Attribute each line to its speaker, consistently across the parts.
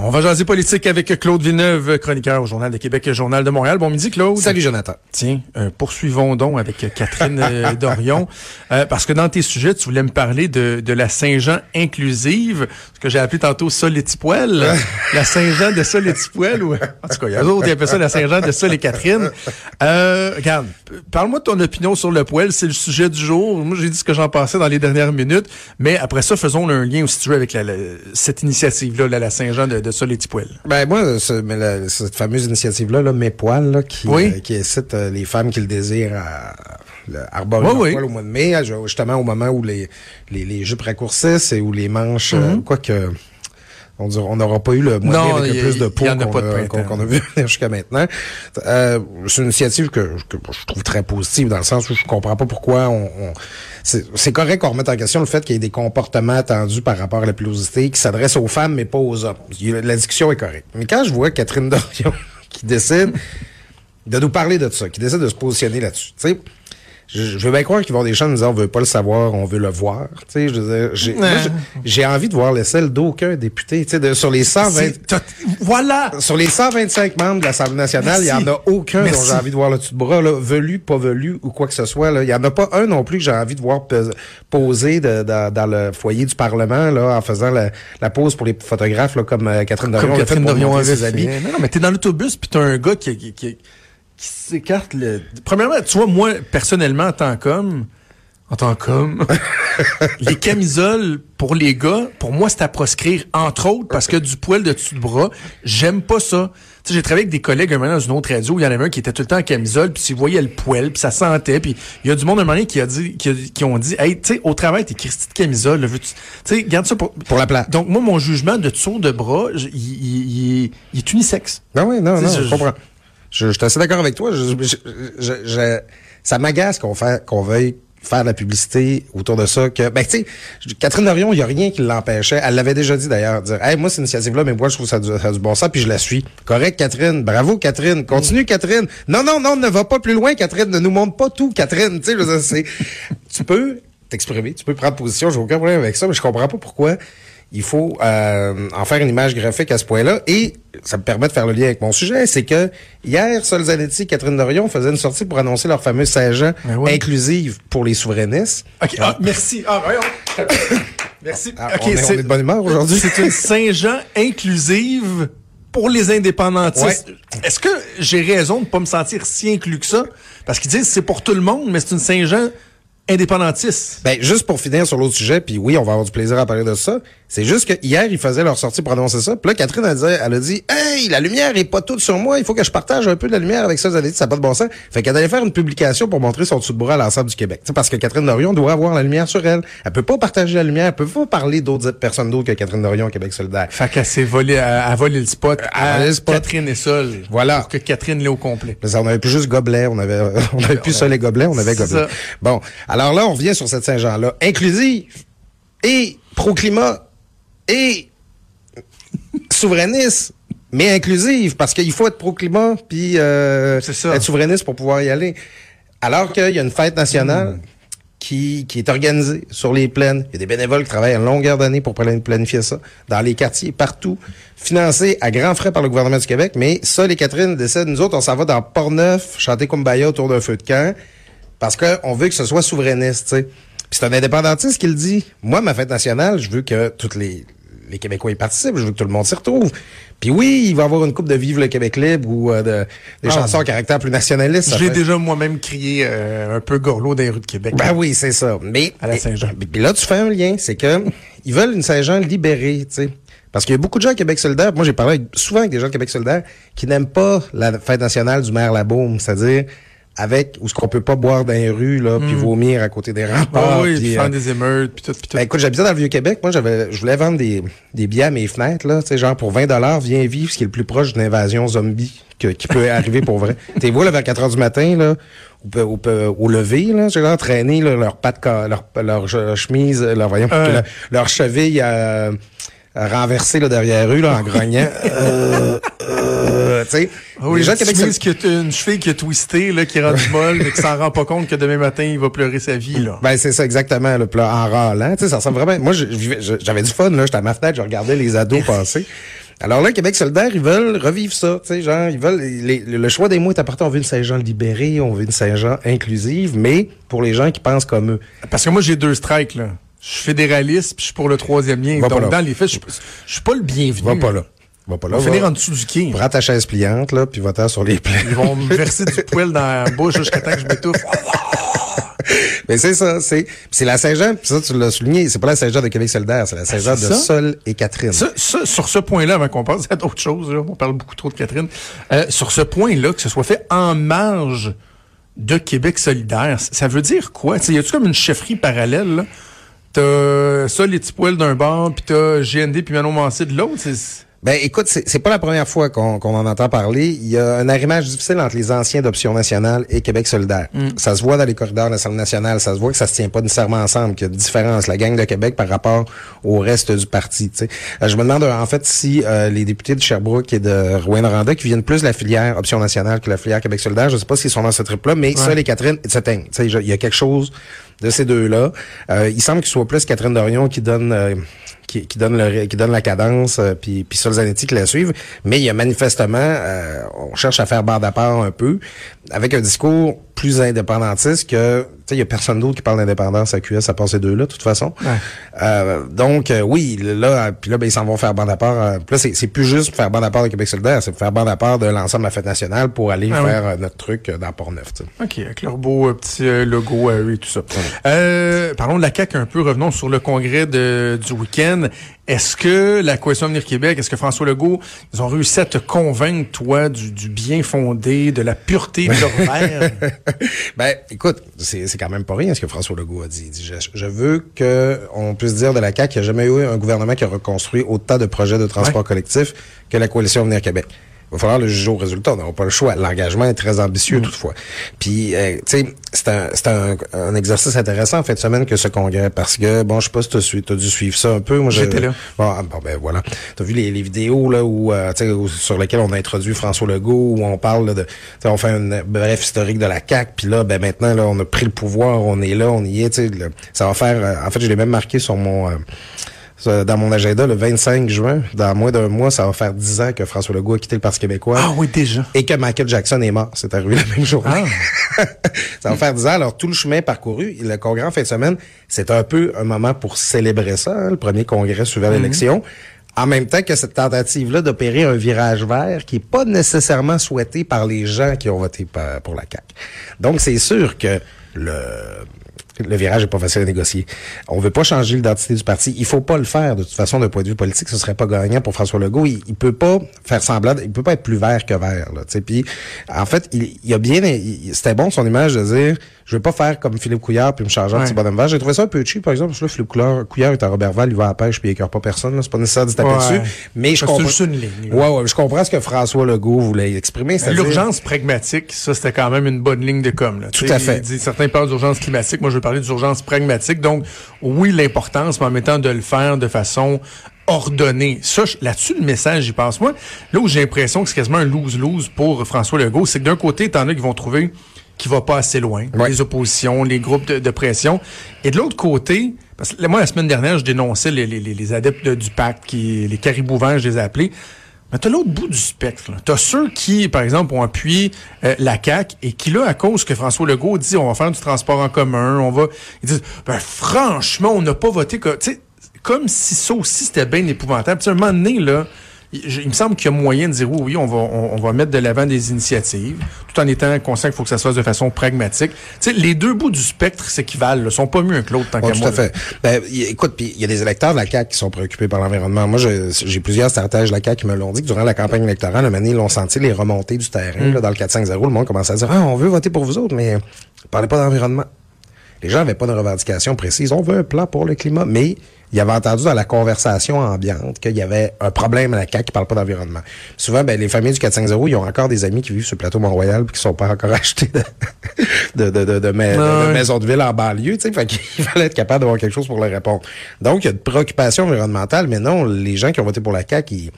Speaker 1: On va jaser politique avec Claude Villeneuve, chroniqueur au Journal de Québec et Journal de Montréal. Bon midi, Claude.
Speaker 2: Salut, Jonathan.
Speaker 1: Tiens, euh, poursuivons donc avec Catherine euh, Dorion, euh, parce que dans tes sujets, tu voulais me parler de, de la Saint-Jean inclusive, ce que j'ai appelé tantôt Sol et Tipoel, la Saint-Jean de Sol et Tipoel, ou en tout cas, il y a d'autres qui appellent ça la Saint-Jean de Sol et Catherine. Euh, regarde, parle-moi de ton opinion sur le poêle, c'est le sujet du jour. Moi, j'ai dit ce que j'en pensais dans les dernières minutes, mais après ça, faisons un lien aussi tu veux, avec la, la- cette initiative-là, la, la Saint-Jean de, de Sol et Tipoel.
Speaker 2: Ben moi, ce- mais la- cette fameuse initiative-là, là, Mes Poils, là, qui,
Speaker 1: Oui.
Speaker 2: euh, qui incite euh, les femmes qui le désirent à, le- arborer
Speaker 1: Oui, oui.
Speaker 2: poil au mois de mai, justement au moment où les, les, les jupes raccourcissent et où les manches, euh, quoique on dira- on n'aura pas eu le
Speaker 1: Mhm. Non,
Speaker 2: avec
Speaker 1: y
Speaker 2: le plus de
Speaker 1: a
Speaker 2: qu'on a, vu jusqu'à maintenant. Euh, c'est une initiative que, que je trouve très positive dans le sens où je comprends pas pourquoi on, on- c'est correct qu'on remette en question le fait qu'il y ait des comportements attendus par rapport à la pilosité qui s'adressent aux femmes mais pas aux hommes. La discussion est correcte. Mais quand je vois Catherine Dorion qui décide de nous parler de ça, qui décide de se positionner là-dessus, tu sais, je, je veux bien croire qu'ils vont des gens nous dire on veut pas le savoir, on veut le voir. Tu sais, je veux dire, j'ai, j'ai- envie de voir l'aisselle d'aucun député. Tu sais, de- sur les 120,
Speaker 1: C'est- t'as- Voilà!
Speaker 2: sur les 125 membres de l'Assemblée nationale, il y en a aucun dont j'ai envie de voir le dessus de bras, là, velu, pas velu ou quoi que ce soit. Là. Il y en a pas un non plus que j'ai envie de voir poser de- dans- dans le foyer du Parlement là, en faisant la, la pause pour les photographes là, comme euh, Catherine Dorion.
Speaker 1: Comme Catherine Dorion avait
Speaker 2: ses habits.
Speaker 1: fait. Non, non, mais t'es dans l'autobus puis t'as un gars qui, qui, qui, qui s'écarte le... Premièrement, tu vois, moi, personnellement, en tant qu'homme, en tant qu'homme, les camisoles pour les gars, pour moi, c'est à proscrire, entre autres, parce que du poil de dessus de bras, j'aime pas ça. Tu sais, j'ai travaillé avec des collègues un moment dans une autre radio, où il y en avait un qui était tout le temps en camisole, puis tu voyais le poil, puis ça sentait, puis il y a du monde un moment donné qui a dit, qui, a- qui ont dit, hey, tu sais, au travail, t'es Christy de camisole, là, tu sais, garde ça pour...
Speaker 2: Pour la place.
Speaker 1: Donc, moi, mon jugement de dessous de bras, il, il- il est- il unisexe.
Speaker 2: Non, oui, non, non, je- comprends. Je, je suis assez d'accord avec toi. Je, je- je- je- ça m'agace qu'on veuille faire de la publicité autour de ça. Que, ben, tu sais, Catherine Dorion, il n'y a rien qui l'empêchait. Elle l'avait déjà dit d'ailleurs. Dire, hey, moi, cette initiative-là, mais moi, je trouve ça, du- ça a du bon sens, puis je la suis. Correct, Catherine. Bravo, Catherine. Continue, Catherine. Non, non, non, ne va pas plus loin, Catherine. Ne nous montre pas tout, Catherine. Tu sais, tu peux t'exprimer, tu peux prendre position. J'ai aucun problème avec ça, mais je comprends pas pourquoi il faut euh, en faire une image graphique à ce point-là. Et ça me permet de faire le lien avec mon sujet, c'est que hier, Sol Zanetti et Catherine Dorion faisaient une sortie pour annoncer leur fameuse Saint-Jean
Speaker 1: oui.
Speaker 2: inclusive pour les souverainistes.
Speaker 1: OK, ah, merci. Ah, voyons. merci.
Speaker 2: Ah,
Speaker 1: OK,
Speaker 2: on, est, on est de bonne humeur aujourd'hui.
Speaker 1: C'est une Saint-Jean inclusive pour les indépendantistes. Est-ce que j'ai raison de pas me sentir si inclus que ça? Parce qu'ils disent c'est pour tout le monde, mais c'est une Saint-Jean indépendantiste.
Speaker 2: Ben, juste pour finir sur l'autre sujet, puis oui, on va avoir du plaisir à parler de ça. C'est juste que hier, ils faisaient leur sortie pour annoncer ça. Puis là, Catherine a dit, elle a dit, hey, la lumière est pas toute sur moi. Il faut que je partage un peu de la lumière avec ça. Vous avez dit, ça n'a pas de bon sens. Fait qu'elle allait faire une publication pour montrer son dessous de bras à l'ensemble du Québec. Tu sais, parce que Catherine Dorion doit avoir la lumière sur elle. Elle peut pas partager la lumière. Elle peut pas parler d'autres personnes d'autres que Catherine Dorion au Québec solidaire.
Speaker 1: Fait qu'elle s'est volée, à, voler le spot à
Speaker 2: volé le spot.
Speaker 1: Catherine et Sol.
Speaker 2: Voilà.
Speaker 1: Pour que Catherine l'ait au complet.
Speaker 2: Mais ça, on avait plus juste gobelet, on avait, on avait plus ça les gobelets, on avait gobelet.
Speaker 1: ça.
Speaker 2: Bon, alors là, on revient sur cette Saint-Jean-là, inclusive et pro-climat et souverainiste, mais inclusive, parce qu'il faut être pro-climat puis euh, être souverainiste pour pouvoir y aller. Alors qu'il y a une fête nationale
Speaker 1: Hmm.
Speaker 2: qui, qui est organisée sur les plaines. Il y a des bénévoles qui travaillent en longueur d'année pour plan- planifier ça, dans les quartiers, partout, financé à grands frais par le gouvernement du Québec. Mais ça, les Catherine décident, nous autres, on s'en va dans Port-Neuf, chanter Kumbaya autour d'un feu de camp, parce qu'on veut que ce soit souverainiste, tu sais. Puis c'est un indépendantiste qui le dit. Moi, ma fête nationale, je veux que toutes les, les Québécois y participent, je veux que tout le monde s'y retrouve. Puis oui, il va y avoir une coupe de Vive le Québec libre ou euh, de, des
Speaker 1: Ah.
Speaker 2: chansons à caractère plus nationaliste. fait-
Speaker 1: déjà moi-même crié euh, un peu gorlot dans les rues de Québec.
Speaker 2: ben oui, c'est ça. Mais
Speaker 1: À la Saint-Jean.
Speaker 2: et- Puis là, tu fais un lien, c'est que ils veulent une Saint-Jean libérée, tu sais. Parce qu'il y a beaucoup de gens à Québec solidaire. Moi, j'ai parlé avec- souvent avec des gens de Québec solidaire qui n'aiment pas la fête nationale du maire Labaume, c'est-à-dire avec où ce qu'on peut pas boire dans les rues là, puis vomir à côté des remparts.
Speaker 1: Ah oui,
Speaker 2: puis,
Speaker 1: puis
Speaker 2: euh,
Speaker 1: des émeutes, puis tout, puis tout.
Speaker 2: ben, écoute, j'habitais dans le Vieux-Québec. Moi, j'avais, je voulais vendre des, des billets à mes fenêtres, là. Tu sais, genre, pour 20 viens vivre, ce qui est le plus proche d'une invasion zombie que- qui peut arriver pour vrai. T'es vois, là, vers 4 heures du matin, là, au, au, au lever, là, j'ai là, pattes, ca- leur, leur, che- chemise, leur, voyons,
Speaker 1: Euh.
Speaker 2: leur, leur cheville, euh, renversé là, derrière eux là, en grognant. euh, euh, sais,
Speaker 1: Ah oui,
Speaker 2: les gens Québec solidaire-
Speaker 1: qui a- une cheville qui a twisté, là, qui est rendue molle, mais qui s'en rend pas compte que demain matin, il va pleurer sa vie, là.
Speaker 2: Ben c'est ça exactement là, en râlant, tu sais ça ressemble vraiment. Moi j'avais du fun là, j'étais à ma fenêtre, je regardais les ados passer. Alors là Québec solidaire, ils veulent revivre ça, tu sais genre ils veulent les- le choix des mots est important, on veut une Saint-Jean libérée, on veut une Saint-Jean inclusive, mais pour les gens qui pensent comme eux.
Speaker 1: Parce que moi, j'ai deux strikes, là. Je suis fédéraliste, puis je suis pour le troisième lien.
Speaker 2: Va
Speaker 1: Donc, dans les faits, je suis- je suis pas le bienvenu.
Speaker 2: Va pas là. Va pas
Speaker 1: On
Speaker 2: là.
Speaker 1: va finir en dessous du quai.
Speaker 2: Prends ta chaise pliante là, puis va-t'en sur les plaies.
Speaker 1: Ils vont me verser du poil dans la bouche jusqu'à temps que je m'étouffe.
Speaker 2: Mais c'est ça, c'est c'est la Saint-Jean, puis ça tu l'as souligné, c'est pas la Saint-Jean de Québec solidaire, c'est la Saint-Jean
Speaker 1: c'est
Speaker 2: de. Sol et Catherine.
Speaker 1: Ça, ça, sur ce point-là, avant qu'on passe à d'autres choses, là, on parle beaucoup trop de Catherine, euh, sur ce point-là, que ce soit fait en marge de Québec solidaire, ça veut dire quoi? T'sais, y a-tu comme une chefferie parallèle, là? T'as ça, les petits poils d'un bord, puis t'as GND puis Manon Mancé de l'autre. c'est-
Speaker 2: Ben écoute, c'est pas la première fois qu'on en entend parler. Il y a un arrimage difficile entre les anciens d'Option nationale et Québec solidaire. Ça se voit dans les corridors de l'Assemblée nationale, ça se voit que ça se tient pas nécessairement ensemble, qu'il y a une différence, la gang de Québec par rapport au reste du parti. tu sais. Euh, je me demande en fait si euh, les députés de Sherbrooke et de Rouen-Noranda, qui viennent plus de la filière Option nationale que la filière Québec solidaire, je sais pas s'ils sont dans ce trip-là, mais ça, les Catherine, sais, je- Il y a quelque chose de ces deux-là. Euh, il semble qu'il soit plus Catherine Dorion qui donne... euh, qui, donne la cadence euh, puis puis Zanetti qui la suivent. Mais il y a manifestement euh, on cherche à faire bande à part un peu avec un discours plus indépendantiste que tu sais il y a personne d'autre qui parle d'indépendance à QS à part ces deux là de toute façon Euh, donc euh, oui là puis là ben, ils s'en vont faire bande à part euh, là c'est plus juste faire bande à part de Québec solidaire c'est faire bande à part de l'ensemble de la fête nationale pour aller
Speaker 1: Ah
Speaker 2: faire euh, notre truc euh, dans Port-Neuf.
Speaker 1: OK, avec leur beau euh, petit logo à eux et tout ça. Euh, parlons de la CAQ un peu, revenons sur le congrès de, du week-end. Est-ce que la Coalition Avenir Québec, est-ce que François Legault, ils ont réussi à te convaincre, toi, du, du bien fondé, de la pureté de leur verre?
Speaker 2: Ben, écoute, c'est quand même pas rien ce que François Legault a dit. Il dit, je, je veux que on puisse dire de la CAQ qu'il n'y a jamais eu un gouvernement qui a reconstruit autant de projets de transport collectif que la coalition Avenir Québec. Il va falloir le juger au résultat. On n'aura pas le choix. L'engagement est très ambitieux, toutefois. Puis, euh, tu sais, c'est un, c'est un, un exercice intéressant en fin de semaine que ce congrès, parce que, bon, je sais pas si tu as dû suivre ça un peu. Moi,
Speaker 1: J'étais là.
Speaker 2: Bon, ah, bon, ben voilà. T'as vu les, les vidéos là où, euh, tu sais, où- sur lesquelles on a introduit François Legault, où on parle là, de, tu sais, on fait un bref historique de la CAC, puis là, ben maintenant là, on a pris le pouvoir, on est là, on y est. Tu sais, le- ça va faire. euh, en fait, je l'ai même marqué sur mon. Dans mon agenda, le 25 juin, dans moins d'un mois, ça va faire 10 ans que François Legault a quitté le Parti québécois
Speaker 1: ah oui, déjà.
Speaker 2: et que Michael Jackson est mort. C'est arrivé la même journée. ça va faire 10 ans. Alors, tout le chemin parcouru, le congrès en fin de semaine, c'est un peu un moment pour célébrer ça, hein, le premier congrès suivant l'élection. En même temps que cette tentative-là d'opérer un virage vert qui est pas nécessairement souhaité par les gens qui ont voté pour la CAQ. Donc, c'est sûr que le, le virage est pas facile à négocier. On veut pas changer l'identité du parti. Il faut pas le faire de toute façon d'un point de vue politique. Ce serait pas gagnant pour François Legault. Il, il peut pas faire semblant. Il peut pas être plus vert que vert. Là, puis en fait, il, il a bien. C'était bon son image de dire je veux pas faire comme Philippe Couillard puis me changer en
Speaker 1: Ouais.
Speaker 2: petit bonhomme vert. J'ai trouvé ça un peu cheap, par exemple. Parce que là, Philippe Couillard, Couillard est à Robertval, il va à la pêche puis il écœure pas personne. là. C'est pas nécessaire de se taper
Speaker 1: Ouais.
Speaker 2: dessus. Mais je
Speaker 1: C'est
Speaker 2: comprends.
Speaker 1: juste une ligne.
Speaker 2: Ouais, ouais, je comprends ce que François Legault voulait exprimer.
Speaker 1: L'urgence pragmatique, ça, c'était quand même une bonne ligne de com. Là.
Speaker 2: Tout à fait.
Speaker 1: il dit- certains parlent d'urgence climatique. Moi, je veux parler d'urgence pragmatique. Donc, oui, l'importance, mais en mettant de le faire de façon ordonnée. Ça, là-dessus, le message, j'y passe. Moi, là où j'ai l'impression que c'est quasiment un lose-lose pour François Legault, c'est que d'un côté, t'en as qui vont trouver qu'il va pas assez loin.
Speaker 2: Ouais.
Speaker 1: Les oppositions, les groupes de, de pression. Et de l'autre côté, parce que moi, la semaine dernière, je dénonçais les, les- les- adeptes de- du pacte, qui, les caribous verts, je les ai appelés. Mais t'as l'autre bout du spectre. T'as ceux qui, par exemple, ont appuyé euh, la CAQ et qui, là, à cause que François Legault dit on va faire du transport en commun, on va... Ils disent, ben franchement, on n'a pas voté... comme si ça aussi, c'était bien épouvantable. Tu sais, à un moment donné, là, il, me semble qu'il y a moyen de dire oui, oui, on va, on, on va mettre de l'avant des initiatives, tout en étant conscient qu'il faut que ça se fasse de façon pragmatique. Tu sais, les deux bouts du spectre s'équivalent, là, sont pas mieux que l'autre, tant
Speaker 2: Ouais,
Speaker 1: qu'à
Speaker 2: tout
Speaker 1: moi.
Speaker 2: à fait. Ben, y- écoute, puis il y a des électeurs de la CAQ qui sont préoccupés par l'environnement. Moi, j'ai plusieurs stratèges de la CAQ qui me l'ont dit que durant la campagne électorale, donné, ils l'ont senti les remontées du terrain.
Speaker 1: Mm.
Speaker 2: Là, dans le 4-5-0, le monde commençait à dire, ah, on veut voter pour vous autres, mais parlez pas d'environnement. Les gens n'avaient pas de revendication précise. On veut un plan pour le climat, mais il avait entendu dans la conversation ambiante qu'il y avait un problème à la CAQ qui parle pas d'environnement. Souvent, ben, les familles du 450, ils ont encore des amis qui vivent sur le plateau Mont-Royal puis qui sont pas encore achetés de, de, de, de, de, ma- de- de de ville en banlieue, tu sais. Fait qu'il fallait être capable d'avoir quelque chose pour leur répondre. Donc, il y a une préoccupation environnementale, mais non, les gens qui ont voté pour la CAQ, ils,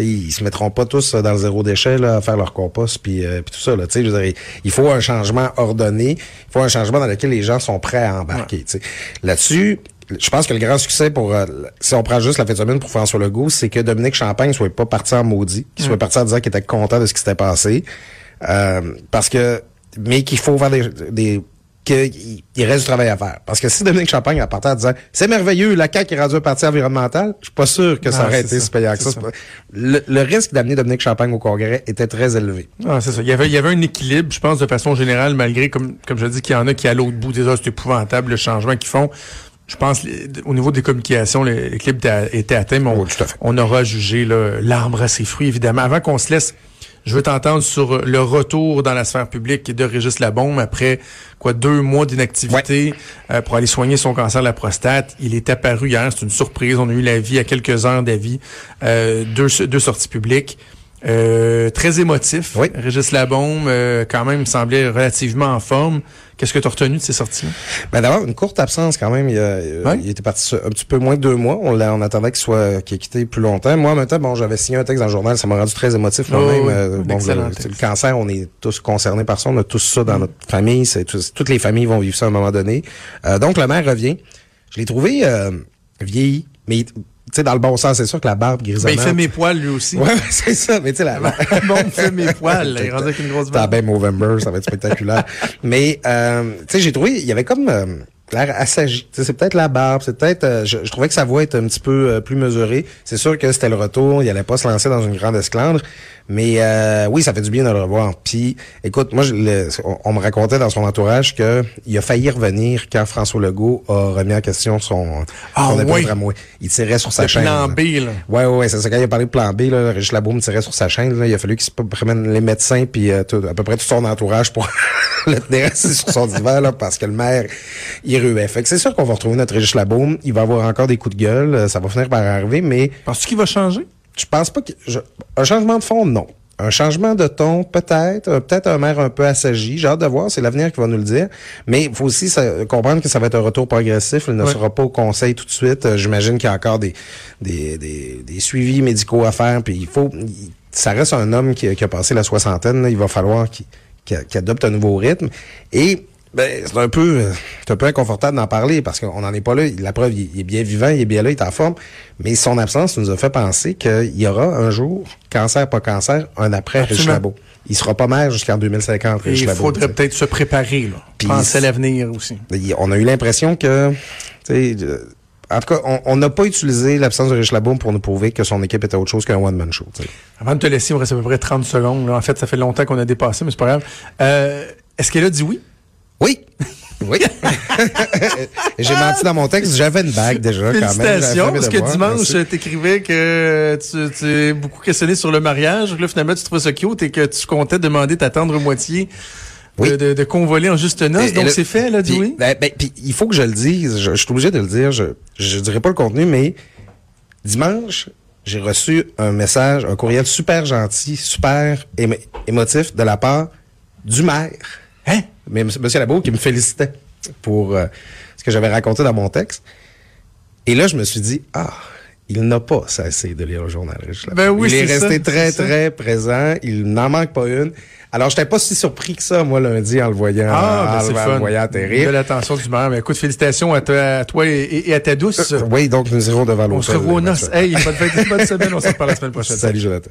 Speaker 2: ils se mettront pas tous dans le zéro déchet là, à faire leur compost puis, euh, puis tout ça. Là, je veux dire, il faut un changement ordonné, il faut un changement dans lequel les gens sont prêts à embarquer. Là-dessus, je pense que le grand succès pour, euh, si on prend juste la fin de semaine pour François Legault, c'est que Dominique Champagne soit pas parti en maudit, qu'il soit parti en disant qu'il était content de ce qui s'était passé. Euh, parce que, mais qu'il faut faire des, des qu'il il reste du travail à faire. Parce que si Dominique Champagne a parti en disant c'est merveilleux, la CAQ est rendue un parti environnemental, je suis pas sûr que ça
Speaker 1: Ah,
Speaker 2: aurait été si payant que ça. Le, le risque d'amener Dominique Champagne au Congrès était très élevé.
Speaker 1: Ah, c'est ça. Il y avait, il y avait un équilibre, je pense, de façon générale, malgré, comme, comme je dis, qu'il y en a qui, à l'autre bout des heures, c'est épouvantable, le changement qu'ils font. Je pense, au niveau des communications, l'équilibre était, atteint, mais on,
Speaker 2: Oui,
Speaker 1: on aura jugé là, l'arbre à ses fruits, évidemment. Avant qu'on se laisse, je veux t'entendre sur le retour dans la sphère publique de Régis Labombe après quoi deux mois d'inactivité euh, pour aller soigner son cancer de la prostate. Il est apparu hier, c'est une surprise. On a eu l'avis à quelques heures d'avis, euh, deux, deux sorties publiques. Euh, très émotif.
Speaker 2: Oui.
Speaker 1: Régis Labombe, euh, quand même, semblait relativement en forme. Qu'est-ce que tu as retenu de ces sorties?
Speaker 2: Ben d'abord, une courte absence quand même. Il, a- euh,
Speaker 1: Ouais.
Speaker 2: il était parti un petit peu moins de deux mois. On, l'a- on attendait qu'il soit qu'il ait quitté plus longtemps. Moi, en même temps, bon, j'avais signé un texte dans le journal. Ça m'a rendu très émotif
Speaker 1: Oh,
Speaker 2: moi-même.
Speaker 1: oui.
Speaker 2: Euh, bon, le, cancer, on est tous concernés par ça. On a tous ça dans notre famille. C'est toutes les familles vont vivre ça à un moment donné. Euh, donc, le maire revient. Je l'ai trouvé euh, vieilli, mais sais, dans le bon sens, c'est sûr que la barbe
Speaker 1: Ben,
Speaker 2: grisonnante.
Speaker 1: il fait mes poils, lui aussi.
Speaker 2: Ouais, c'est ça. Mais tu sais, la, la-
Speaker 1: bon, il fait mes poils. Il rendu avec une grosse
Speaker 2: T'as
Speaker 1: barbe.
Speaker 2: bien Movember, ça va être spectaculaire. Mais, euh, tu sais, j'ai trouvé, il y avait comme euh, l'air assagi. C'est peut-être la barbe, c'est peut-être... euh, je, je trouvais que sa voix était un petit peu euh, plus mesurée. C'est sûr que c'était le retour, il allait pas se lancer dans une grande esclandre. Mais euh, oui, ça fait du bien de le revoir. Puis, écoute, moi, je, le- on, on me racontait dans son entourage que il a failli revenir quand François Legault a remis en question son,
Speaker 1: Ah,
Speaker 2: son
Speaker 1: oui.
Speaker 2: tramway. Il tirait sur sa
Speaker 1: Le
Speaker 2: chaîne.
Speaker 1: plan B, là.
Speaker 2: Ouais, ouais, ouais, c'est ça. Quand il a parlé de plan B, là, Régis Labaume tirait sur sa chaîne, là, il a fallu qu'il se promène les médecins puis euh, tout- à peu près tout son entourage pour le tenir assis sur son divan, là, parce que le maire, il ruait. Fait que c'est sûr qu'on va retrouver notre Régis Labaume. Il va avoir encore des coups de gueule. euh, Ça va finir par arriver, mais
Speaker 1: Penses-tu qu'il va changer?
Speaker 2: je pense pas que... je- un changement de fond, non. Un changement de ton, peut-être. euh, Peut-être un maire un peu assagi. J'ai hâte de voir. C'est l'avenir qui va nous le dire. Mais il faut aussi ça- comprendre que ça va être un retour progressif. Il ne sera pas au conseil tout de suite. Euh, J'imagine qu'il y a encore des, des, des, des suivis médicaux à faire. Puis il faut... il- ça reste un homme qui, a- qui a passé la soixantaine. là. Il va falloir qu'il adopte un nouveau rythme. Et... Ben, c'est un peu, euh, c'est un peu inconfortable d'en parler parce qu'on n'en est pas là. La preuve, il, il est bien vivant, il est bien là, il est en forme. Mais son absence nous a fait penser qu'il y aura un jour, cancer pas cancer, un après
Speaker 1: Absolument.
Speaker 2: Labo. Il sera pas maire jusqu'en 2050,
Speaker 1: Et
Speaker 2: Régis
Speaker 1: il
Speaker 2: Labo,
Speaker 1: faudrait peut-être se préparer, là. Penser à l'avenir aussi.
Speaker 2: On a eu l'impression que, tu sais, en tout cas, on- n'a pas utilisé l'absence de Régis Labo pour nous prouver que son équipe était autre chose qu'un one-man show.
Speaker 1: Avant de te laisser, il me reste à peu près 30 secondes. là. En fait, ça fait longtemps qu'on a dépassé, mais c'est pas grave. Euh, Est-ce qu'elle a dit oui?
Speaker 2: Oui. Oui. J'ai menti dans mon texte. J'avais une bague déjà, quand même.
Speaker 1: Parce que dimanche, t'écrivais que tu tu es beaucoup questionné sur le mariage. Là, finalement, tu trouvais ça cute et que tu comptais demander ta tendre moitié de,
Speaker 2: Oui.
Speaker 1: de, de convoler en juste.
Speaker 2: Et- et
Speaker 1: Donc, c'est fait, dit
Speaker 2: puis-
Speaker 1: oui?
Speaker 2: ben, ben, puis il faut que je le dise. Je, je suis obligé de le dire. Je, je dirais pas le contenu, mais dimanche, j'ai reçu un message, un courriel super gentil, super émo- émotif de la part du maire.
Speaker 1: Hein?
Speaker 2: Mais M. Labo qui me félicitait pour euh, ce que j'avais raconté dans mon texte. Et là, je me suis dit, ah, il n'a pas cessé de lire le journal. Labo.
Speaker 1: Ben oui,
Speaker 2: il est, resté
Speaker 1: ça,
Speaker 2: très, très présent. Il n'en manque pas une. Alors, j'étais pas si surpris que ça, moi, lundi, en le voyant,
Speaker 1: Ah, ben,
Speaker 2: en,
Speaker 1: c'est
Speaker 2: en
Speaker 1: le fun.
Speaker 2: le voyant atterrir.
Speaker 1: Belle attention du maire. Mais écoute, félicitations à toi, à toi et, à ta douce.
Speaker 2: Oui, donc nous irons devant l'autre.
Speaker 1: on se revoit aux noces. Hey, bonne semaine. On se reparle la semaine prochaine.
Speaker 2: Salut, Jonathan.